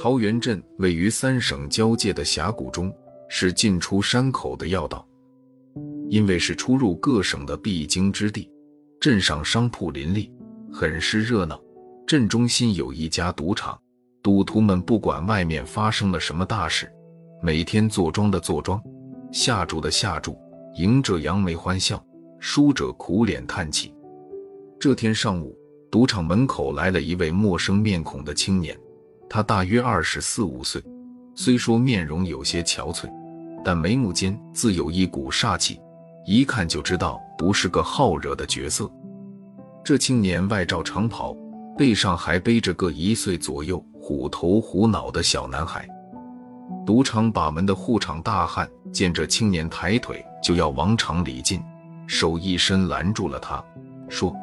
桃源镇位于三省交界的峡谷中，是进出山口的要道。因为是出入各省的必经之地，镇上商铺林立，很是热闹。镇中心有一家赌场，赌徒们不管外面发生了什么大事，每天坐庄的坐庄，下注的下注，赢者扬眉欢笑，输者苦脸叹气。这天上午，赌场门口来了一位陌生面孔的青年，他大约二十四五岁，虽说面容有些憔悴，但眉目间自有一股煞气。一看就知道不是个好惹的角色。这青年外罩长袍，背上还背着个一岁左右、虎头虎脑的小男孩。赌场把门的护场大汉见这青年抬腿就要往场里进，手一伸拦住了他，说：“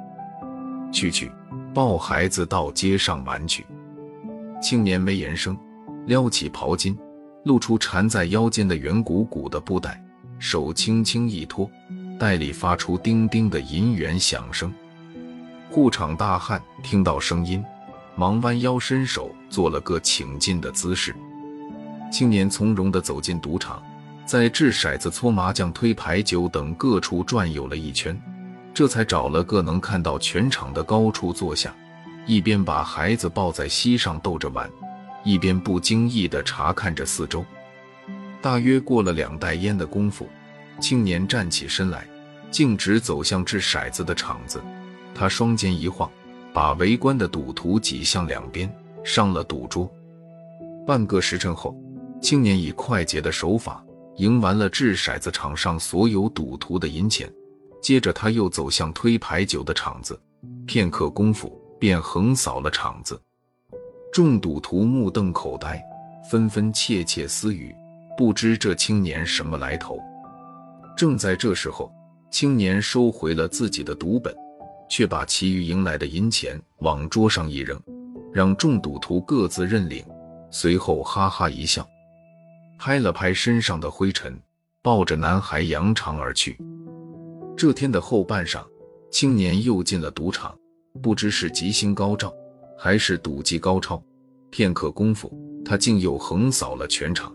去去，抱孩子到街上玩去。”青年没言声，撩起袍襟，露出缠在腰间的圆鼓鼓的布袋。手轻轻一托，袋里发出叮叮的银元响声。护场大汉听到声音，忙弯腰伸手做了个请进的姿势。青年从容地走进赌场，在掷骰子、搓麻将、推牌九等各处转悠了一圈，这才找了个能看到全场的高处坐下，一边把孩子抱在膝上逗着玩，一边不经意地查看着四周。大约过了两袋烟的功夫，青年站起身来，径直走向掷骰子的场子。他双肩一晃，把围观的赌徒挤向两边，上了赌桌。半个时辰后，青年以快捷的手法赢完了掷骰子场上所有赌徒的银钱。接着，他又走向推牌九的场子，片刻功夫便横扫了场子。众赌徒目瞪口呆，纷纷窃窃私语。不知这青年什么来头。正在这时候，青年收回了自己的赌本，却把其余赢来的银钱往桌上一扔，让众赌徒各自认领。随后哈哈一笑，拍了拍身上的灰尘，抱着男孩扬长而去。这天的后半晌，青年又进了赌场，不知是吉星高照，还是赌技高超，片刻功夫，他竟又横扫了全场。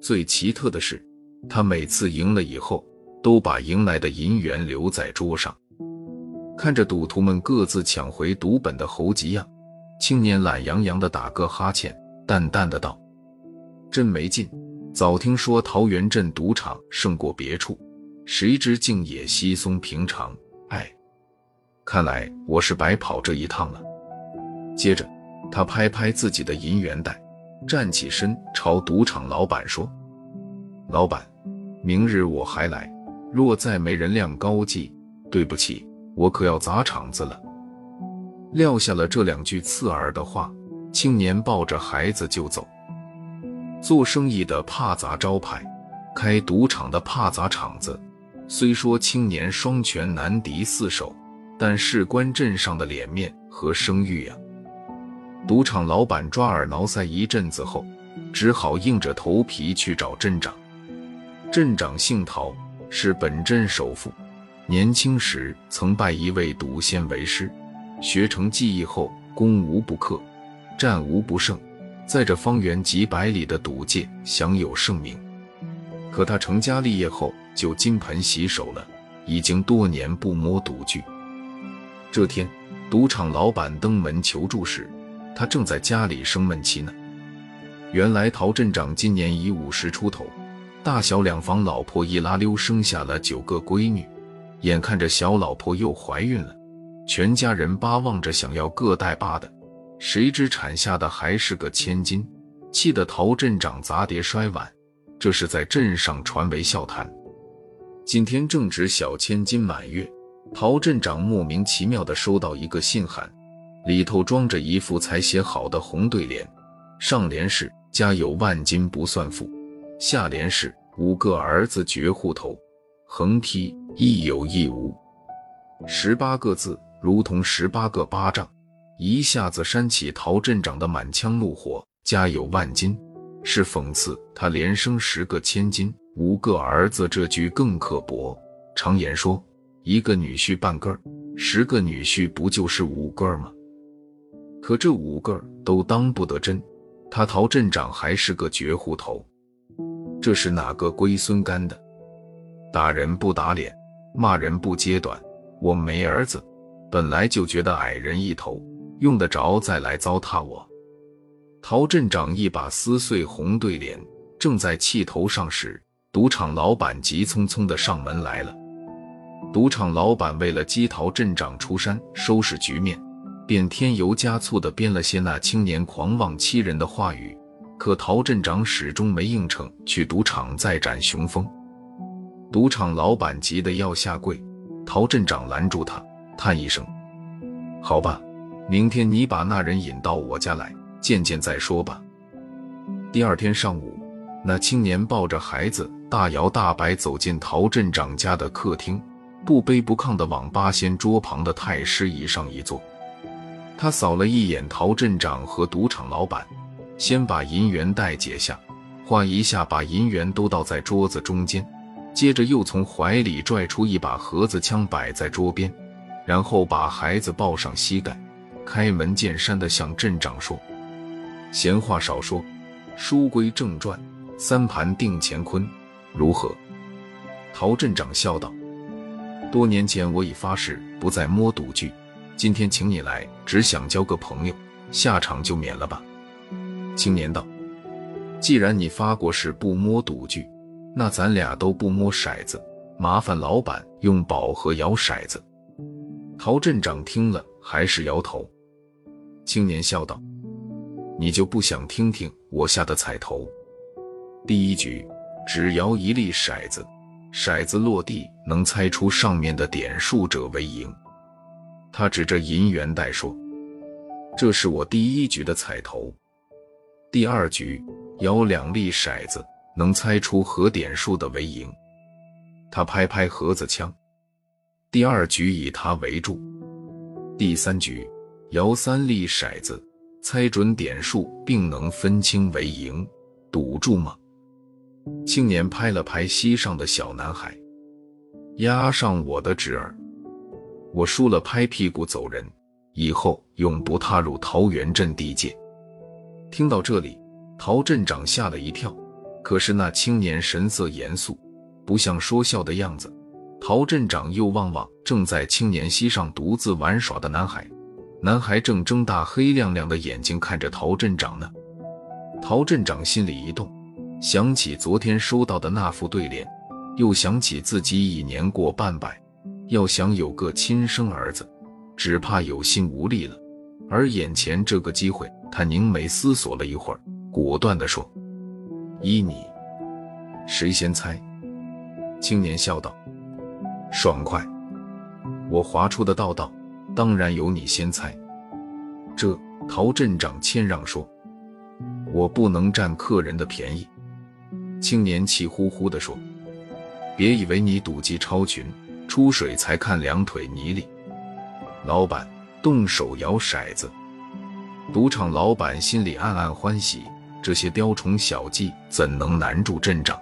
最奇特的是，他每次赢了以后，都把赢来的银元留在桌上。看着赌徒们各自抢回赌本的猴急样，青年懒洋洋地打个哈欠，淡淡的道：“真没劲！早听说桃源镇赌场胜过别处，谁知竟也稀松平常。哎，看来我是白跑这一趟了。”接着，他拍拍自己的银元袋。站起身，朝赌场老板说：“老板，明日我还来。若再没人亮高记，对不起，我可要砸场子了。”撂下了这两句刺耳的话，青年抱着孩子就走。做生意的怕砸招牌，开赌场的怕砸场子。虽说青年双拳难敌四手，但事关镇上的脸面和声誉呀。赌场老板抓耳挠腮一阵子后，只好硬着头皮去找镇长。镇长姓陶，是本镇首富。年轻时曾拜一位赌仙为师，学成技艺后，攻无不克，战无不胜，在这方圆几百里的赌界享有盛名。可他成家立业后就金盆洗手了，已经多年不摸赌具。这天，赌场老板登门求助时，他正在家里生闷气呢。原来陶镇长今年已五十出头，大小两房老婆一拉溜生下了九个闺女，眼看着小老婆又怀孕了，全家人巴望着想要个带把的，谁知产下的还是个千金，气得陶镇长砸碟摔碗，这是在镇上传为笑谈。今天正值小千金满月，陶镇长莫名其妙地收到一个信函。里头装着一副才写好的红对联，上联是“家有万金不算富”，下联是“五个儿子绝户头”，横批“一有一无”，十八个字如同十八个巴掌，一下子扇起陶镇长的满腔怒火。家有万金是讽刺他连生十个千金，五个儿子这句更刻薄。常言说，一个女婿半个儿，十个女婿不就是五个儿吗？可这五个都当不得真，他陶镇长还是个绝户头。这是哪个龟孙干的？打人不打脸，骂人不揭短。我没儿子，本来就觉得矮人一头，用得着再来糟蹋我？陶镇长一把撕碎红对联，正在气头上时，赌场老板急匆匆的上门来了。赌场老板为了激陶镇长出山收拾局面，便添油加醋的编了些那青年狂妄欺人的话语。可陶镇长始终没应承去赌场再展雄风，赌场老板急得要下跪，陶镇长拦住他，叹一声：“好吧，明天你把那人引到我家来见见再说吧。”第二天上午，那青年抱着孩子大摇大摆走进陶镇长家的客厅，不卑不亢地往八仙桌旁的太师椅上一坐。他扫了一眼陶镇长和赌场老板。先把银元带解下，画一下把银元都倒在桌子中间，接着又从怀里拽出一把盒子枪摆在桌边，然后把孩子抱上膝盖，开门见山地向镇长说：“闲话少说，书归正传，三盘定乾坤，如何？”陶镇长笑道：“多年前我已发誓不再摸赌具，今天请你来，只想交个朋友，下场就免了吧。”青年道：“既然你发过誓不摸赌具，那咱俩都不摸骰子。麻烦老板用宝盒摇骰子。”陶镇长听了还是摇头。青年笑道：“你就不想听听我下的彩头？第一局只摇一粒骰子，骰子落地能猜出上面的点数者为赢。”他指着银元袋说：“这是我第一局的彩头。”第二局摇两粒骰子，能猜出和点数的为赢。他拍拍盒子枪。第二局以他为注。第三局摇三粒骰子，猜准点数并能分清为赢。赌注吗？青年拍了拍膝上的小男孩，押上我的侄儿。我输了，拍屁股走人，以后永不踏入桃源镇地界。听到这里，陶镇长吓了一跳。可是那青年神色严肃，不像说笑的样子。陶镇长又望望正在青年膝上独自玩耍的男孩，男孩正睁大黑亮亮的眼睛看着陶镇长呢。陶镇长心里一动，想起昨天收到的那副对联，又想起自己已年过半百，要想有个亲生儿子，只怕有心无力了。而眼前这个机会，他凝眉思索了一会儿，果断地说：“依你，谁先猜？”青年笑道：“爽快，我划出的道道，当然由你先猜。”这陶镇长谦让说：“我不能占客人的便宜。”青年气呼呼地说：“别以为你赌技超群，出水才看两腿泥里。”老板。动手摇骰子，赌场老板心里暗暗欢喜，这些雕虫小技怎能难住镇长？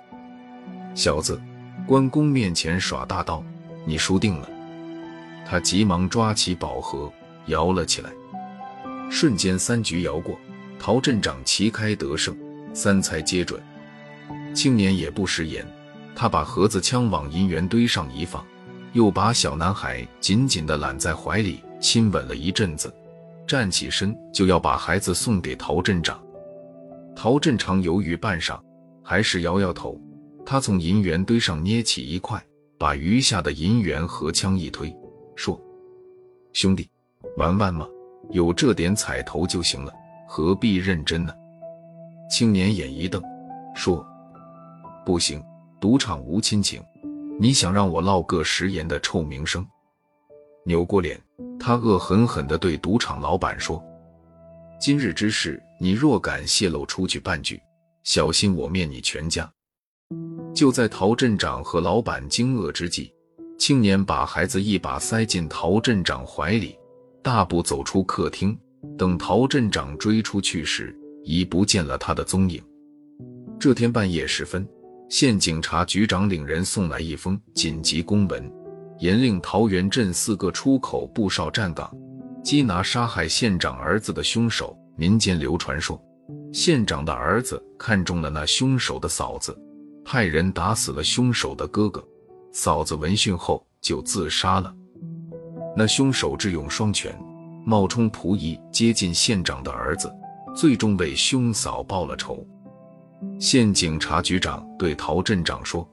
小子，关公面前耍大刀，你输定了！他急忙抓起宝盒摇了起来，瞬间三局摇过，陶镇长旗开得胜，三猜皆准。青年也不食言，他把盒子枪往银元堆上一放，又把小男孩紧紧地揽在怀里。亲吻了一阵子，站起身就要把孩子送给陶镇长。陶镇长犹豫半晌，还是摇摇头。他从银元堆上捏起一块，把余下的银元和枪一推，说：“兄弟，玩玩嘛，有这点彩头就行了，何必认真呢？”青年眼一瞪，说：“不行，赌场无亲情，你想让我落个食言的臭名声？”扭过脸，他恶狠狠地对赌场老板说：“今日之事，你若敢泄露出去半句，小心我灭你全家！”就在陶镇长和老板惊愕之际，青年把孩子一把塞进陶镇长怀里，大步走出客厅。等陶镇长追出去时，已不见了他的踪影。这天半夜时分，县警察局长领人送来一封紧急公文。严令桃源镇四个出口布哨站岗，缉拿杀害县长儿子的凶手。民间流传说，县长的儿子看中了那凶手的嫂子，派人打死了凶手的哥哥。嫂子闻讯后就自杀了。那凶手智勇双全，冒充仆役接近县长的儿子，最终为兄嫂报了仇。县警察局长对陶镇长说：“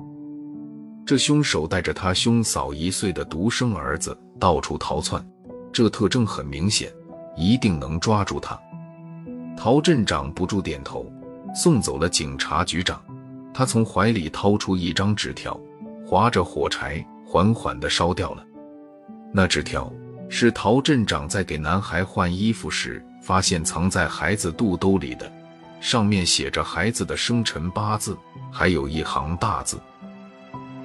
这凶手带着他兄嫂一岁的独生儿子到处逃窜，这特征很明显，一定能抓住他。”陶镇长不住点头，送走了警察局长。他从怀里掏出一张纸条，划着火柴，缓缓地烧掉了。那纸条是陶镇长在给男孩换衣服时发现藏在孩子肚兜里的，上面写着孩子的生辰八字，还有一行大字：“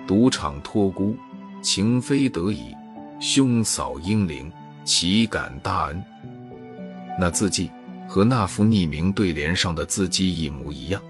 赌场托孤，情非得已，兄嫂英灵，岂敢大恩。”那字迹。和那副匿名对联上的字迹一模一样。